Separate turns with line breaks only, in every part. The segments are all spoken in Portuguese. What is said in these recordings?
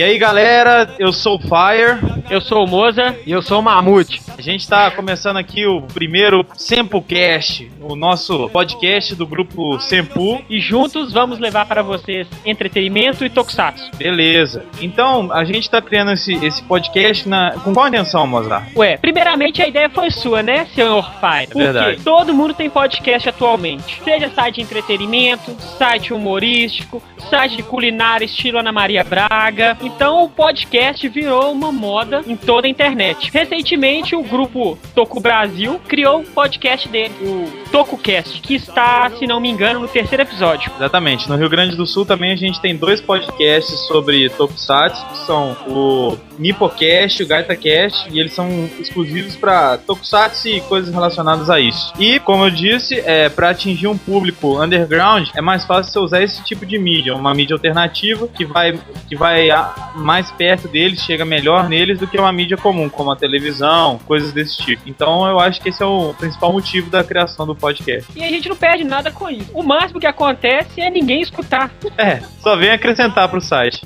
E aí galera, eu sou o Fire.
Eu sou o Moza.
E eu sou o Mamute.
A gente tá começando aqui o primeiro Sempocast, o nosso podcast do grupo Sempu.
E juntos vamos levar para vocês entretenimento e tokusatsu.
Beleza. Então, a gente tá criando esse, esse podcast na, com qual intenção, Mozart?
Ué, primeiramente a ideia foi sua, né, senhor Fire?
É verdade.
Porque todo mundo tem podcast atualmente. Seja site de entretenimento, site humorístico, site de culinária estilo Ana Maria Braga. Então o podcast virou uma moda em toda a internet. Recentemente o grupo Toku Brasil criou o podcast dele, o TokuCast, que está, se não me engano, no terceiro episódio.
Exatamente. No Rio Grande do Sul também a gente tem dois podcasts sobre Tokusatsu, que são o Nipocast o GaitaCast, e eles são exclusivos para Tokusatsu e coisas relacionadas a isso. E, como eu disse, é, para atingir um público underground, é mais fácil você usar esse tipo de mídia, uma mídia alternativa que vai, que vai a- mais perto deles, chega melhor neles do que uma mídia comum, como a televisão, coisas desse tipo. Então eu acho que esse é o principal motivo da criação do podcast.
E a gente não perde nada com isso. O máximo que acontece é ninguém escutar.
É, só vem acrescentar pro site.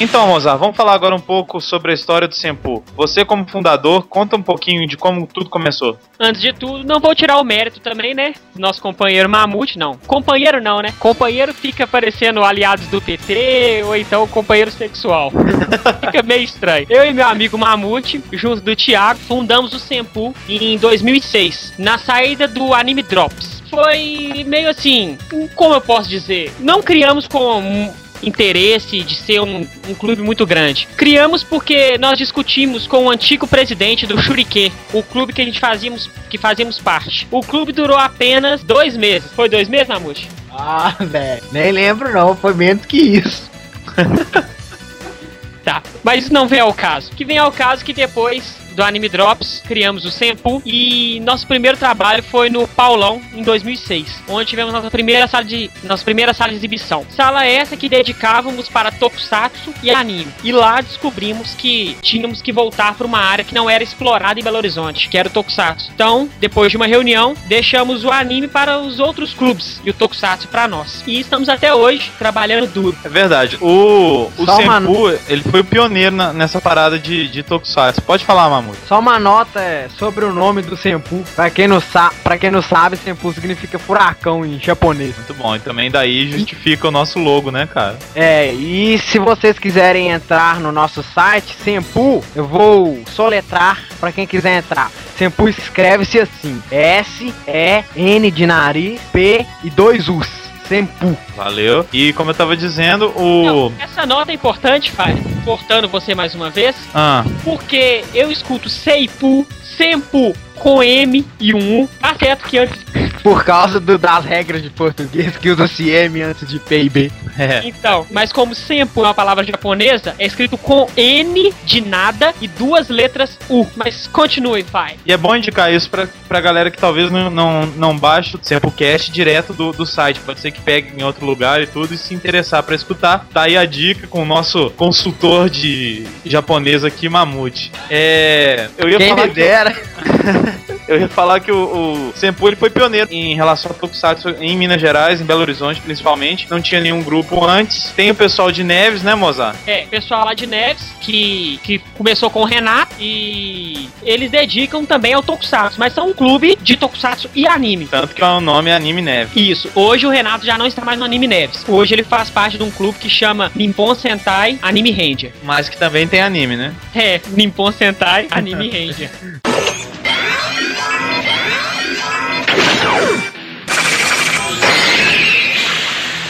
Então, Mozart, vamos falar agora um pouco sobre a história do Sempu. Você, como fundador, conta um pouquinho de como tudo começou.
Antes de tudo, não vou tirar o mérito também, né? Nosso companheiro Mamute, não. Companheiro não, né? Companheiro fica parecendo aliados do PT ou então companheiro sexual. fica meio estranho. Eu e meu amigo Mamute, junto do Thiago, fundamos o Sempu em 2006, na saída do Anime Drops. Foi meio assim, como eu posso dizer? Não criamos com interesse de ser um, um clube muito grande. Criamos porque nós discutimos com o antigo presidente do Shuriken, o clube que a gente fazíamos, que fazíamos parte. O clube durou apenas dois meses. Foi dois meses, Mamute?
Ah, velho. Nem lembro não, foi menos que isso.
Tá, mas isso não vem ao caso. O que vem ao caso é que depois do Anime Drops, criamos o Sempu e nosso primeiro trabalho foi no Paulão em 2006, onde tivemos nossa primeira sala de nossa primeira sala de exibição. Sala essa que dedicávamos para Tokusatsu e anime. E lá descobrimos que tínhamos que voltar para uma área que não era explorada em Belo Horizonte, que era o Tokusatsu. Então, depois de uma reunião, deixamos o anime para os outros clubes e o Tokusatsu para nós. E estamos até hoje trabalhando duro.
É verdade. O, o
Só uma
ele foi o pioneiro na- nessa parada de, de Tokusatsu. Pode falar,
Só uma nota é, sobre o nome do Senpu. Pra quem não, sa pra quem não sabe, Senpu significa furacão em japonês.
Muito bom. E também daí justifica o nosso logo, né, cara?
É, e se vocês quiserem entrar no nosso site, Senpu, eu vou soletrar pra quem quiser entrar. Senpu escreve-se assim: S-E-N de nariz, P e dois U's. Sempu.
Valeu. E como eu tava dizendo, o.
Não, essa nota é importante, Fire, cortando você mais uma vez,
Ah,
porque eu escuto Seipu, Sempu com M e um U. Tá certo que antes.
Por causa do- das regras de português que usa-se M antes de P e B.
é.
Então, mas como Sempu é uma palavra japonesa, é escrito com N de nada e duas letras U. Mas continue, Fire.
E é bom indicar isso pra, pra galera que talvez não, não, não baixe o Sempocast direto do, do site. Pode ser que pegue em outro lugar e tudo e se interessar pra escutar. Tá aí a dica com o nosso consultor de japonês aqui, Mamute. É. Eu ia
Quem
falar
me dera.
Eu ia falar que o, o Senpu ele foi pioneiro em relação ao Tokusatsu em Minas Gerais, em Belo Horizonte principalmente. Não tinha nenhum grupo antes. Tem o pessoal de Neves, né, Mozart?
É, pessoal lá de Neves, que, que começou com o Renato, e eles dedicam também ao Tokusatsu, mas são um clube de Tokusatsu e anime.
Tanto que o nome é Anime Neves.
Isso, hoje o Renato já não está mais no Anime Neves. Hoje ele faz parte de um clube que chama Nippon Sentai Anime Ranger.
Mas que também tem anime, né?
É, Nippon Sentai Anime Ranger.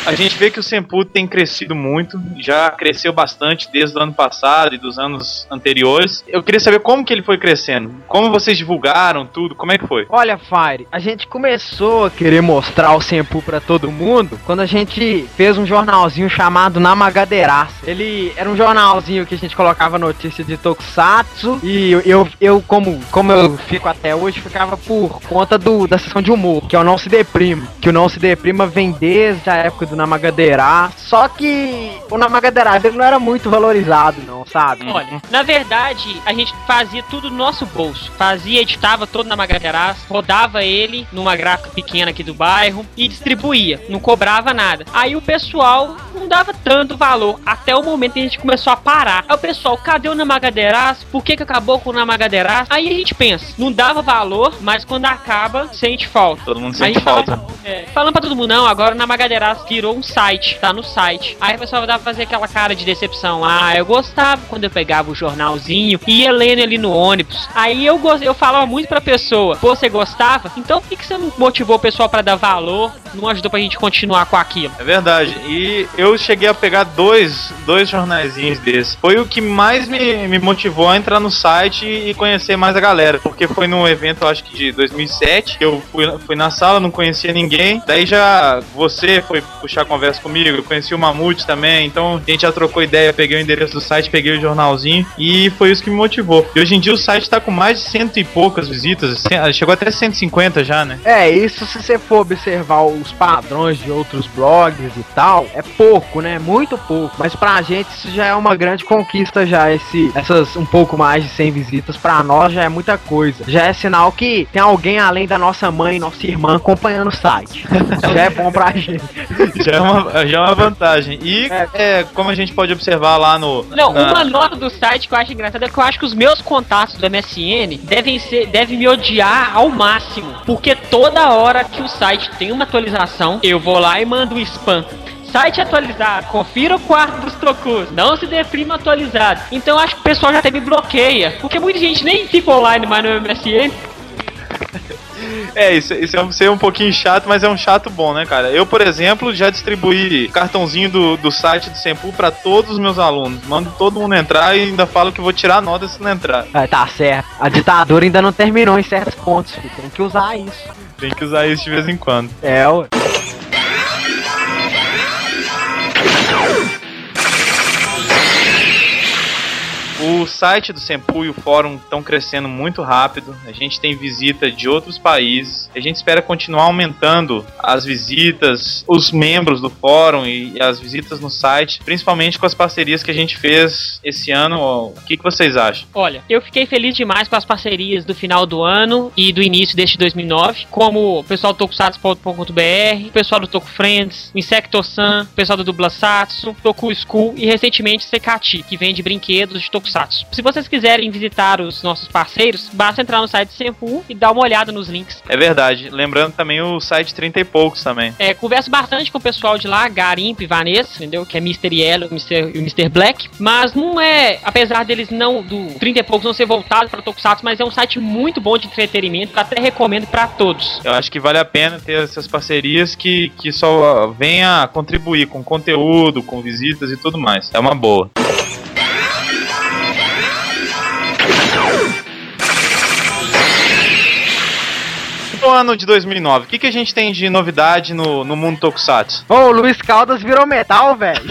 A gente vê que o Senpu tem crescido muito, já cresceu bastante desde o ano passado e dos anos anteriores. Eu queria saber como que ele foi crescendo, como vocês divulgaram tudo, como é que foi?
Olha, Fire, a gente começou a querer mostrar o Senpu pra todo mundo quando a gente fez um jornalzinho chamado Namagadeiraça. Ele era um jornalzinho que a gente colocava notícia de Tokusatsu e eu, eu, eu, como, como eu fico até hoje, ficava por conta do, da sessão de humor, que é o Não Se Deprima. Que o Não Se Deprima vem desde a época do Namagadera. Só que o Namagadera ele não era muito valorizado, não, sabe?
Olha, na verdade, a gente fazia tudo no nosso bolso. Fazia, editava todo na Namagadera, rodava ele numa gráfica pequena aqui do bairro e distribuía. Não cobrava nada. Aí o pessoal não dava tanto valor. Até o momento que a gente começou a parar. Aí o pessoal, cadê o Namagadeiras? Por que, que acabou com o Namagadeiras? Aí a gente pensa, não dava valor, mas quando acaba, sente falta.
Todo mundo sente falta.
fala- é, falando pra todo mundo, não, agora o Namagadeiras virou um site, tá no site. Aí o pessoal dava fazer aquela cara de decepção. Ah, eu gostava quando eu pegava o jornalzinho e ia lendo ali no ônibus. Aí eu, eu falava muito pra pessoa, "Pô, você gostava? Então por que, que você não motivou o pessoal pra dar valor? Não ajudou pra gente continuar com aquilo?
É verdade. E eu cheguei a pegar dois, dois jornaizinhos desses. Foi o que mais me, me motivou a entrar no site e conhecer mais a galera. Porque foi num evento, acho que de 2007, que eu fui, fui na sala, não conhecia ninguém. Daí já você foi puxar conversa comigo, eu conheci o Mamute também. Então a gente já trocou ideia, peguei o endereço do site, peguei o jornalzinho. E foi isso que me motivou. E hoje em dia o site tá com mais de cento e poucas visitas. cem- Chegou até 150 já, né?
É, isso se você for observar os padrões de outros blogs e tal, é pouco, né? Muito pouco. Mas pra gente isso já é uma grande conquista já, esse, essas um pouco mais de 100 visitas pra nós já é muita coisa. Já é sinal que tem alguém além da nossa mãe, nossa irmã acompanhando o site. já é bom pra gente.
Já é uma, já é uma vantagem. E é, como a gente pode observar lá no.
Não,
na-
uma nota do site que eu acho engraçada é que eu acho que os meus contatos do MSN devem ser, devem me odiar ao máximo. Porque toda hora que o site tem uma atualização, eu vou lá e mando um spam. Site atualizado, confira o quarto dos trocus, não se deprima atualizado. Então eu acho que o pessoal já até me bloqueia. Porque muita gente nem fica online mais no MSN.
É, isso, isso é um, ser um pouquinho chato, mas é um chato bom, né, cara? Eu, por exemplo, já distribuí cartãozinho do, do site do Sempu pra todos os meus alunos. Mando todo mundo entrar e ainda falo que vou tirar nota se não entrar.
É, tá certo. A ditadura ainda não terminou em certos pontos, filho. tem que usar isso.
Tem que usar isso de vez em quando.
É, ué.
Site do Sempu e o fórum estão crescendo muito rápido. A gente tem visita de outros países. A gente espera continuar aumentando as visitas, os membros do fórum e as visitas no site, principalmente com as parcerias que a gente fez esse ano. O que, que vocês acham?
Olha, eu fiquei feliz demais com as parcerias do final do ano e do início deste 2009, como o pessoal do tokusatsu.com.br, o pessoal do Toku Friends, Insecto-san, o pessoal do Dublasatsu, Toku School e recentemente Sekati, que vende brinquedos de Tokusatsu. Se vocês quiserem visitar os nossos parceiros, basta entrar no site Senpu e dar uma olhada nos links.
É verdade. Lembrando também o site 30 e poucos também.
É, converso bastante com o pessoal de lá, Garimp e Vanessa, entendeu? Que é Mr. Yellow e e o Mr. Black. Mas não é, apesar deles não, do 30 e poucos não ser voltado para Tokusatsu, mas é um site muito bom de entretenimento, que até recomendo para todos.
Eu acho que vale a pena ter essas parcerias que, que só venha contribuir com conteúdo, com visitas e tudo mais. É uma boa. No ano de 2009, o que, que a gente tem de novidade no, no mundo Tokusatsu?
Ô, o Luiz Caldas virou metal, velho.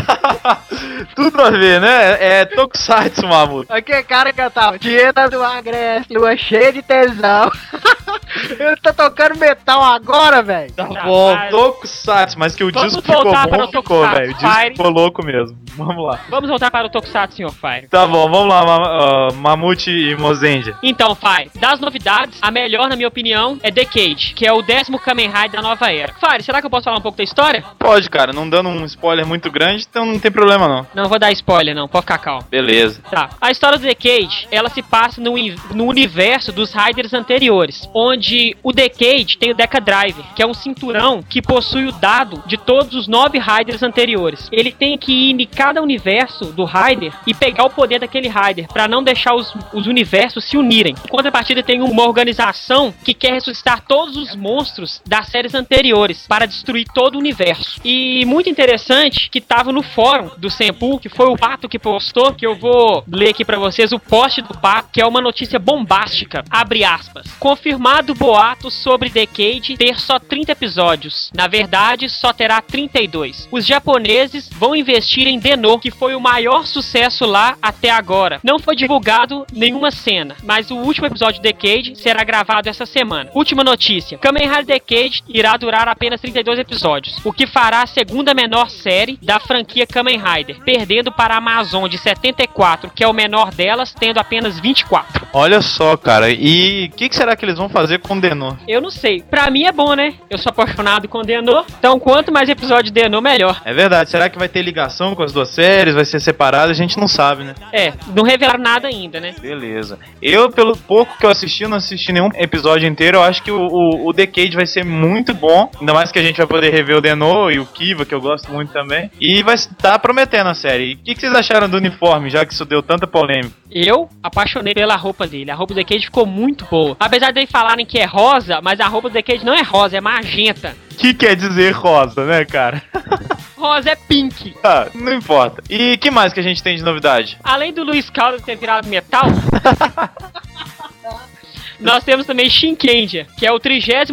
Tudo a ver, né? É Tokusatsu, Mamuto.
Aquele cara cantava Dieta do Agreste, lua cheia de tesão. Ele tá tocando metal agora, velho.
Tá bom, Tokusatsu, mas que o
Vamos
disco ficou
voltar para
bom,
o
ficou,
Tokusatsu
velho. O disco
Fire.
ficou louco mesmo. Vamos lá.
Vamos voltar para o Tokusatsu, Sr. Fire.
Tá bom, vamos lá, Ma- ah, Mamute e Mozendia.
Então, Fire, das novidades, a melhor, na minha opinião, é Que é o décimo Kamen Rider da nova era. Fire, será que eu posso falar um pouco da história?
Pode, cara, não dando um spoiler muito grande, então não tem problema não.
Não vou dar spoiler, não, pode ficar calmo.
Beleza.
Tá. A história do Decade, ela se passa no, no universo dos Riders anteriores, onde o Decade tem o Deca Driver, que é um cinturão que possui o dado de todos os nove Riders anteriores. Ele tem que ir em cada universo do Rider e pegar o poder daquele Rider, pra não deixar os, os universos se unirem. Em contrapartida, tem uma organização que quer ressuscitar todos os monstros das séries anteriores para destruir todo o universo. E muito interessante que tava no fórum do Senpu, que foi o Pato que postou, que eu vou ler aqui pra vocês o post do Pato, que é uma notícia bombástica. Abre aspas. Confirmado boato sobre Decade ter só 30 episódios. Na verdade, só terá 32. Os japoneses vão investir em Denô, que foi o maior sucesso lá até agora. Não foi divulgado nenhuma cena, mas o último episódio de Decade será gravado essa semana. Última notícia: Kamen Rider Decade irá durar apenas 32 episódios, o que fará a segunda menor série da franquia Kamen Rider, perdendo para a Amazon de 74, que é o menor delas, tendo apenas 24.
Olha só, cara, e o que, que, será que eles vão fazer com Denô?
Eu não sei. Pra mim é bom, né? Eu sou apaixonado com Denô, então quanto mais episódio de Denô, melhor.
É verdade. Será que vai ter ligação com as duas séries? Vai ser separado? A gente não sabe, né?
É, não revelaram nada ainda, né?
Beleza. Eu, pelo pouco que eu assisti, não assisti nenhum episódio inteiro, eu acho que o, o, o Decade vai ser muito bom. Ainda mais que a gente vai poder rever o Denô e o Kiva, que eu gosto muito também. E vai estar tá prometendo a série. O que, que vocês acharam do uniforme, já que isso deu tanta polêmica?
Eu apaixonei pela roupa dele. A roupa do Decade ficou muito boa. Apesar de falarem que é rosa, mas a roupa do Decade não é rosa, é magenta.
Que quer dizer rosa, né, cara?
rosa é pink.
Ah, não importa. E que mais que a gente tem de novidade?
Além do Luiz Caldas ter virado metal. Nós temos também Shinkenja, que é o 33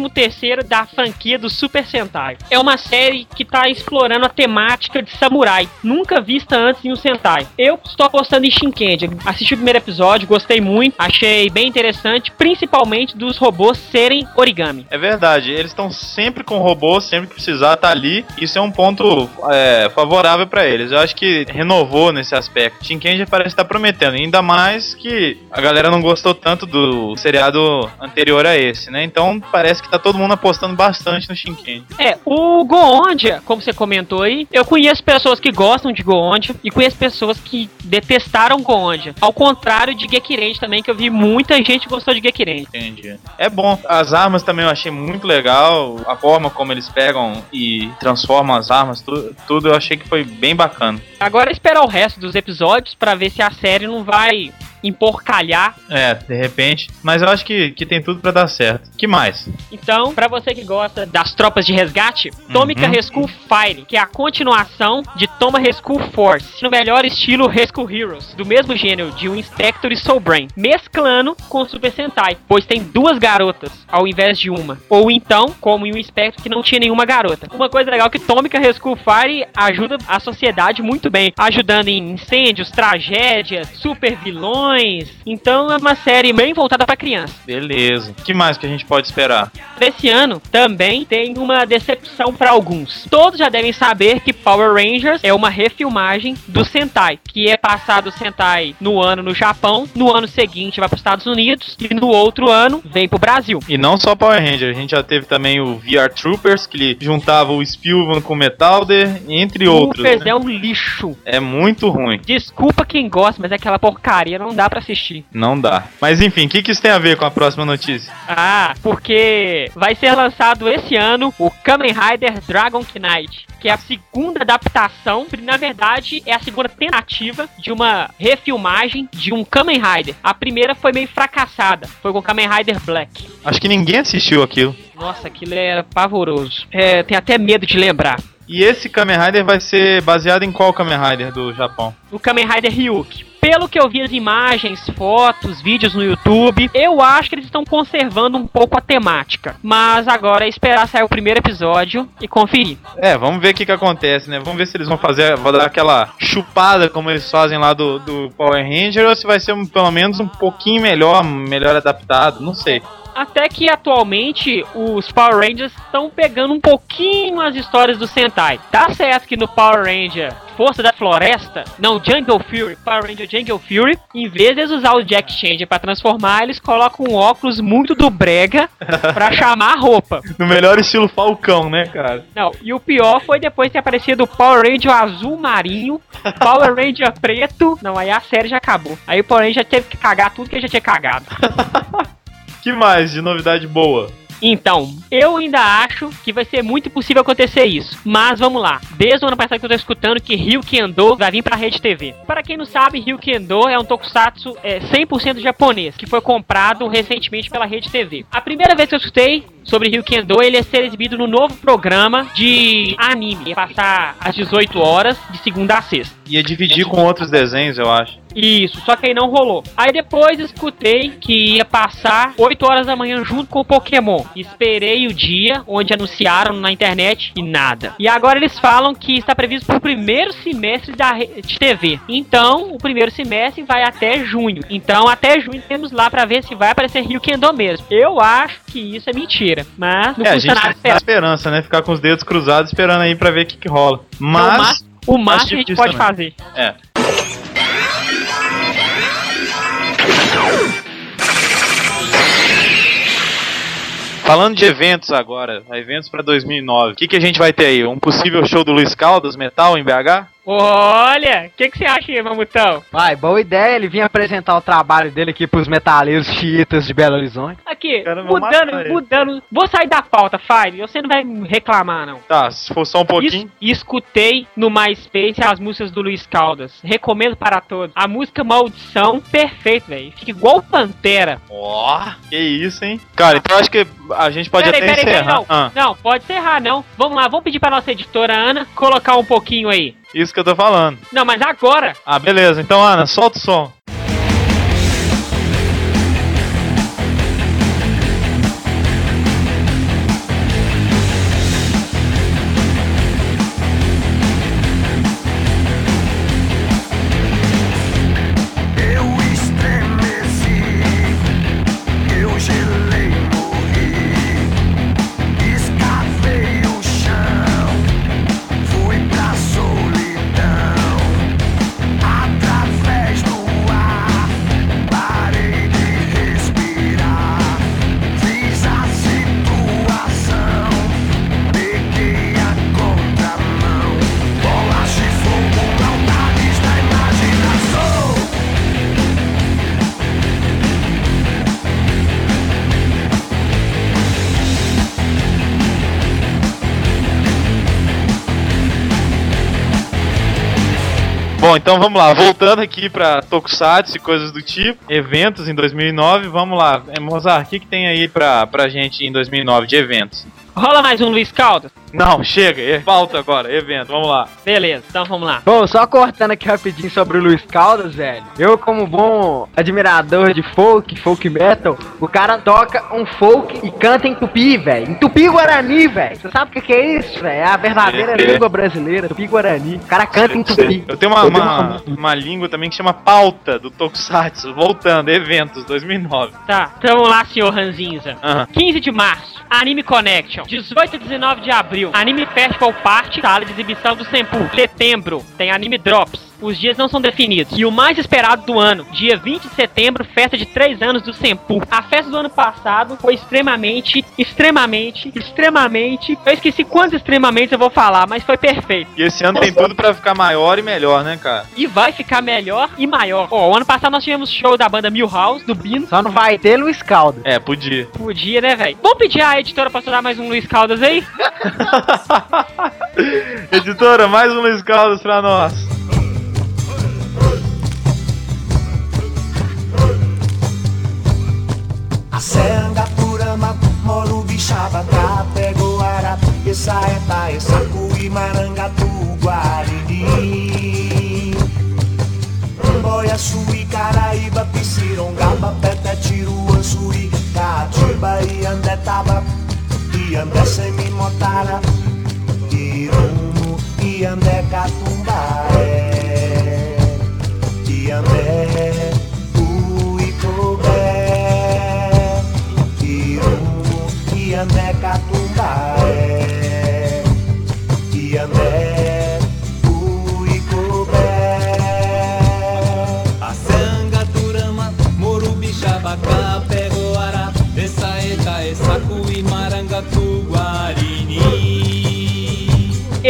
da franquia do Super Sentai. É uma série que está explorando a temática de samurai, nunca vista antes em um Sentai. Eu estou apostando em Shinkenja. Assisti o primeiro episódio, gostei muito, achei bem interessante, principalmente dos robôs serem origami.
É verdade, eles estão sempre com robôs, sempre que precisar tá ali. Isso é um ponto é, favorável para eles. Eu acho que renovou nesse aspecto. Shinkenja parece estar tá prometendo, ainda mais que a galera não gostou tanto do seriado anterior a esse, né? Então parece que tá todo mundo apostando bastante no Shinken.
É, o Goondia, como você comentou aí, eu conheço pessoas que gostam de Goondia e conheço pessoas que detestaram Goondia. Ao contrário de Gekirenji também, que eu vi muita gente gostou de Gekirenji.
Entendi. É bom. As armas também eu achei muito legal. A forma como eles pegam e transformam as armas, tudo, tudo eu achei que foi bem bacana.
Agora esperar o resto dos episódios para ver se a série não vai emporcalhar.
É, de repente. Mas eu acho que, que tem tudo para dar certo. que mais?
Então, para você que gosta das tropas de resgate, uhum. Rescue Fire, que é a continuação de Toma Rescue Force, no melhor estilo Rescue Heroes, do mesmo gênero de um Inspector e Soul Brain, mesclando com Super Sentai, pois tem duas garotas ao invés de uma. Ou então, como em um Inspector que não tinha nenhuma garota. Uma coisa legal é que Tômica Rescue Fire ajuda a sociedade muito bem, ajudando em incêndios, tragédias, super vilões então é uma série bem voltada para criança.
Beleza. O que mais que a gente pode esperar?
Esse ano também tem uma decepção para alguns. Todos já devem saber que Power Rangers é uma refilmagem do Sentai, que é passado o Sentai no ano no Japão, no ano seguinte vai para os Estados Unidos e no outro ano vem para o Brasil.
E não só Power Rangers, a gente já teve também o VR Troopers, que juntava o Spielman com o Metalder, entre Troopers outros. Troopers
né? é um lixo.
É muito ruim.
Desculpa quem gosta, mas é aquela porcaria não dá dá para assistir.
Não dá. Mas enfim, o que, que isso tem a ver com a próxima notícia?
Ah, porque vai ser lançado esse ano o Kamen Rider Dragon Knight, que é a segunda adaptação, na verdade é a segunda tentativa de uma refilmagem de um Kamen Rider. A primeira foi meio fracassada, foi com Kamen Rider Black.
Acho que ninguém assistiu aquilo.
Nossa, aquilo era pavoroso. É, tem até medo de lembrar.
E esse Kamen Rider vai ser baseado em qual Kamen Rider do Japão?
O Kamen Rider Ryuk. Pelo que eu vi as imagens, fotos, vídeos no YouTube, eu acho que eles estão conservando um pouco a temática. Mas agora é esperar sair o primeiro episódio e conferir.
É, vamos ver o que, que acontece, né? Vamos ver se eles vão fazer, vão dar aquela chupada como eles fazem lá do, do Power Ranger ou se vai ser um, pelo menos um pouquinho melhor, melhor adaptado, não sei.
Até que atualmente os Power Rangers estão pegando um pouquinho as histórias do Sentai. Tá certo que no Power Ranger Força da Floresta, não, Jungle Fury, Power Ranger Jungle Fury, em vez de eles usar o Jack Changer pra transformar, eles colocam um óculos muito do brega pra chamar a roupa.
No melhor estilo Falcão, né, cara?
Não, e o pior foi depois ter aparecido o Power Ranger azul marinho, Power Ranger preto. Não, aí a série já acabou. Aí o Power Ranger teve que cagar tudo que ele já tinha cagado.
que mais de novidade boa?
Então, eu ainda acho que vai ser muito possível acontecer isso. Mas vamos lá. Desde o ano passado que eu tô escutando que Rio Kendo vai vir pra Rede TV. Para quem não sabe, Rio Kendo é um tokusatsu é, 100% japonês, que foi comprado recentemente pela Rede TV. A primeira vez que eu escutei sobre Rio Kendo, ele ia ser exibido no novo programa de anime. Ia passar às 18 horas, de segunda a sexta.
Ia dividir com outros desenhos, eu acho.
Isso, só que aí não rolou. Aí depois escutei que ia passar 8 horas da manhã junto com o Pokémon. Esperei o dia onde anunciaram na internet e nada. E agora eles falam que está previsto para o primeiro semestre da de TV. Então, o primeiro semestre vai até junho. Então, até junho temos lá para ver se vai aparecer Rio Kendo mesmo. Eu acho que isso é mentira, mas
não é, a gente tá esperar. esperança, né? Ficar com os dedos cruzados esperando aí para ver o que, que rola. Mas
o máximo que a gente pode também. fazer.
É. Falando de eventos agora, eventos para 2009, o que, que a gente vai ter aí? Um possível show do Luiz Caldas Metal em BH?
Olha, o que, que você acha aí, Mamutão?
Vai, boa ideia. Ele vinha apresentar o trabalho dele aqui pros metaleiros chiitas de Belo Horizonte.
Aqui, mudando, mudando. Vou sair da pauta, Fire. Você não vai reclamar, não.
Tá, se for só um pouquinho.
Es escutei no MySpace as músicas do Luiz Caldas. Recomendo para todos. A música Maldição, perfeito, velho. Fica igual Pantera.
Ó, oh, que isso, hein? Cara, então acho que a gente pode peraí, até peraí, encerrar.
Peraí, não. Ah. não, pode encerrar, não. Vamos lá, vamos pedir pra nossa editora Ana colocar um pouquinho aí.
Isso que eu tô falando.
Não, mas agora.
Ah, beleza. Então, Ana, solta o som. Então vamos lá. Voltando aqui pra Tokusatsu e coisas do tipo, eventos em 2009, vamos lá. É, Mozart, o que, que tem aí pra, pra gente em 2009 de eventos?
Rola mais um Luiz Caldas?
Não, chega, falta agora, evento, vamos lá.
Beleza, então vamos lá.
Bom, só cortando aqui rapidinho sobre o Luiz Caldas, velho. Eu, como bom admirador de folk, folk metal, o cara toca um folk e canta em tupi, velho. Em tupi-guarani, velho. Você sabe o que, que, é isso, velho? É a verdadeira é, língua brasileira, tupi-guarani. O cara canta em tupi.
Eu tenho uma, uma, uma, língua também que chama pauta do Tokusatsu. Voltando, eventos, 2009.
Tá, então vamos lá, senhor Ranzinza. Uhum. 15 de março, Anime Connection. 18 e 19 de abril, Anime Festival Party, sala de exibição do Senpu. Setembro, tem Anime Drops. Os dias não são definidos. E o mais esperado do ano, dia 20 de setembro, festa de 3 anos do Senpu. A festa do ano passado foi extremamente, extremamente, extremamente. Eu esqueci quantos extremamente eu vou falar, mas foi perfeito.
E esse ano tem tudo para ficar maior e melhor, né, cara?
E vai ficar melhor e maior. Ó, o ano passado nós tivemos show da banda Milhouse, do Bino.
Só não vai ter Luiz Caldas.
É, podia.
Podia, né, velho? Vamos pedir a editora pra estudar mais um Luiz Caldas aí?
editora, mais um Luiz Caldas pra nós. Asengaturama, Morubixaba, Tapegoara, Essaeta, Essacuí, Marangatu, Guarini. Boiaçuí, Caraíba, Piscirongaba, Pete, Tiruã, Suri, Catiba, Iandetaba, Iandé, Semimotara, Irumo, Iandé, Catumbaé,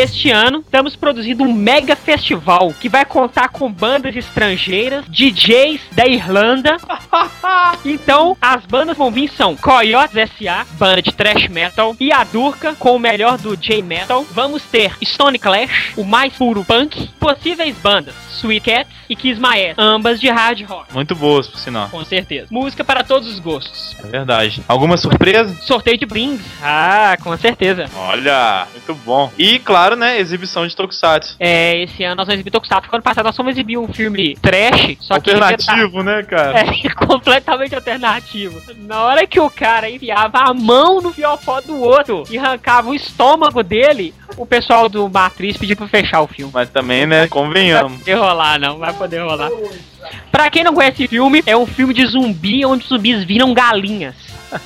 este ano estamos produzindo um mega festival que vai contar com bandas estrangeiras, DJs da Irlanda. então, as bandas vão vir são Coyotes S.A., banda de thrash metal, e a Durka com o melhor do J-metal. Vamos ter Stone Clash, o mais puro punk, possíveis bandas Sweet Cats e Kiss My Ass, ambas de hard rock.
Muito boas, por sinal.
Com certeza. Música para todos os gostos.
É verdade. Alguma surpresa?
Sorteio de brindes. Ah, com certeza.
Olha, muito bom. E claro, né? Né, exibição de Tokusatsu.
É, esse ano nós vamos exibir Tokusatsu. Ano passado nós fomos exibir um filme trash, só que...
Alternativo, né, cara?
É, completamente alternativo. Na hora que o cara enfiava a mão no fiofó do outro e arrancava o estômago dele, o pessoal do Matriz pediu pra fechar o filme.
Mas também, né,
Não vai
convenhamos.
poder rolar, não. Vai poder rolar. Pra quem não conhece esse filme, é um filme de zumbi onde os zumbis viram galinhas.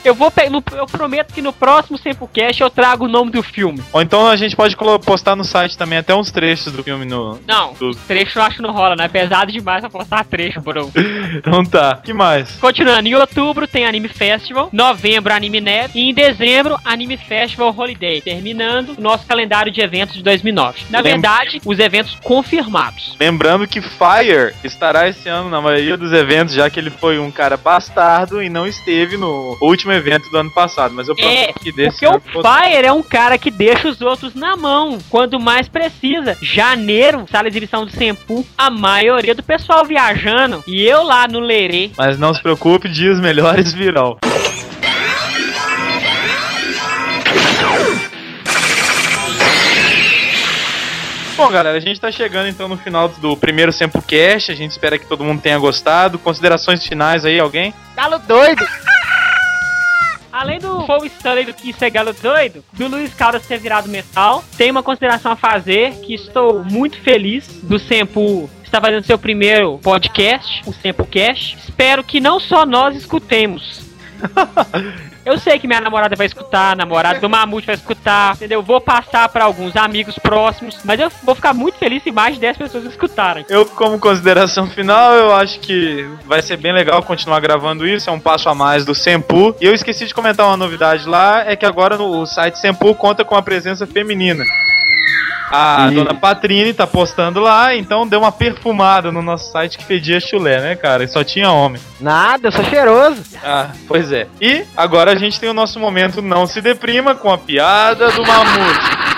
Eu vou eu prometo que no próximo Sempocast eu trago o nome do filme.
Ou então a gente pode postar no site também até uns trechos do filme no.
Não,
do-
trecho eu acho que não rola, né? É pesado demais pra postar trecho, bro.
Então tá. que mais?
Continuando, em outubro tem Anime Festival, novembro Anime Net e em dezembro Anime Festival Holiday, terminando o nosso calendário de eventos de 2009. Na
Lem-
verdade, os eventos confirmados.
Lembrando que Fire estará esse ano na maioria dos eventos, já que ele foi um cara bastardo e não esteve no último evento do ano passado. Mas eu
É,
que desse
Porque o Fire é um cara que deixa os outros na mão quando mais precisa. Janeiro, sala de exibição do Sempu, a maioria do pessoal viajando e eu lá no Lerê.
Mas não se preocupe, dias melhores virão. Bom, galera, a gente tá chegando então no final do primeiro Sempocast. A gente espera que todo mundo tenha gostado. Considerações finais aí, alguém?
Galo doido!
Além do Paul Stanley do que ser galo doido, do Luiz Caldas ter virado metal, tem uma consideração a fazer que estou muito feliz do Sempu estar fazendo seu primeiro podcast, o Sempocast. Espero que não só nós escutemos. Eu sei que minha namorada vai escutar, namorada do Mamute vai escutar, entendeu? Vou passar para alguns amigos próximos, mas eu vou ficar muito feliz se mais de 10 pessoas escutarem.
Eu, como consideração final, eu acho que vai ser bem legal continuar gravando isso. É um passo a mais do Sempu. E eu esqueci de comentar uma novidade lá: é que agora no o site Sempu conta com a presença feminina. A
Ih.
dona Patrine tá postando lá, então deu uma perfumada no nosso site que fedia chulé, né, cara? E só tinha homem.
Nada, eu sou cheiroso.
Ah, pois é. E agora a gente tem o nosso momento Não Se Deprima com a piada do Mamute.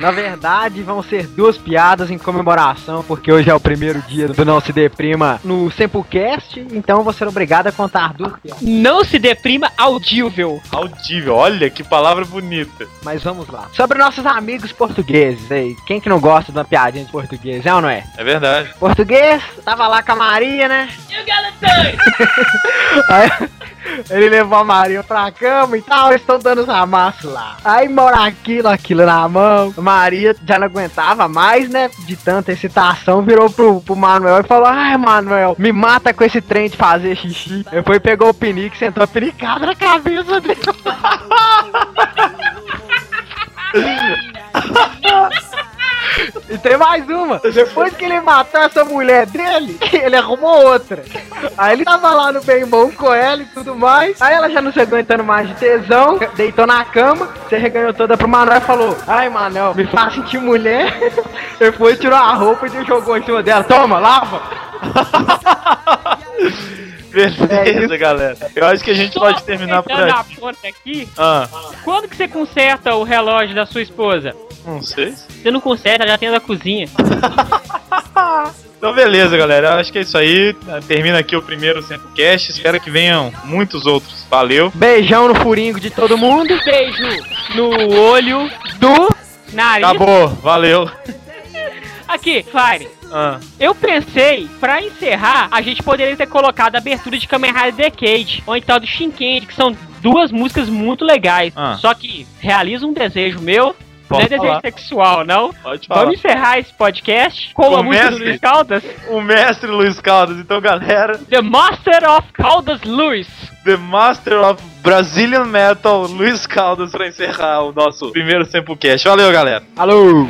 Na verdade, vão ser duas piadas em comemoração, porque hoje é o primeiro dia do Não Se Deprima no Semplecast, então vou ser obrigado a contar duas piadas.
Não se deprima audível.
Audível, olha que palavra bonita.
Mas vamos lá. Sobre nossos amigos portugueses aí. Quem que não gosta de uma piadinha de português, é ou não é?
É verdade.
Português, tava lá com a Maria, né? Aí, ele levou a Maria pra cama e tal, eles estão dando os amassos lá. Aí mora aquilo, aquilo na mão. Maria já não aguentava mais, né? De tanta excitação, virou pro, pro Manuel e falou: Ai, Manuel, me mata com esse trem de fazer xixi. Depois pegou o pinique sentou a pinicada na cabeça dele. E tem mais uma. Depois que ele matou essa mulher dele, ele arrumou outra. Aí ele tava lá no bem bom com ela e tudo mais. Aí ela já não se aguentando mais de tesão, deitou na cama, se reganhou toda pro Manuel e falou: Ai, Manuel, me faz sentir mulher. Ele foi, tirou a roupa e jogou em cima dela. Toma, lava. É
Beleza,
isso.
galera. Eu acho que a gente
Só
pode terminar por aqui.
aqui.
Ah,
Quando que você conserta o relógio da sua esposa?
Não sei.
Você não conserta, ela já tem na cozinha.
Então, beleza, galera. Eu acho que é isso aí. Termina aqui o primeiro Centrocast. Espero que venham muitos outros. Valeu.
Beijão no furingo de todo mundo.
Beijo no olho do nariz.
Acabou. Valeu.
Aqui, Fire.
Ah,
Eu pensei, pra encerrar, a gente poderia ter colocado a abertura de Kamen Rider Decade, ou então do Shinkendi, que são duas músicas muito legais.
Ah.
Só que realiza um desejo meu, não é desejo
falar.
sexual, não.
pode falar.
Vamos encerrar esse podcast com a
o
música do
mestre.
Luiz Caldas,
O mestre Luiz Caldas. Então, galera,
The Master of Caldas Luiz.
The Master of Brazilian Metal, Luiz Caldas, pra encerrar o nosso primeiro Sempocast. Valeu, galera.
Alô.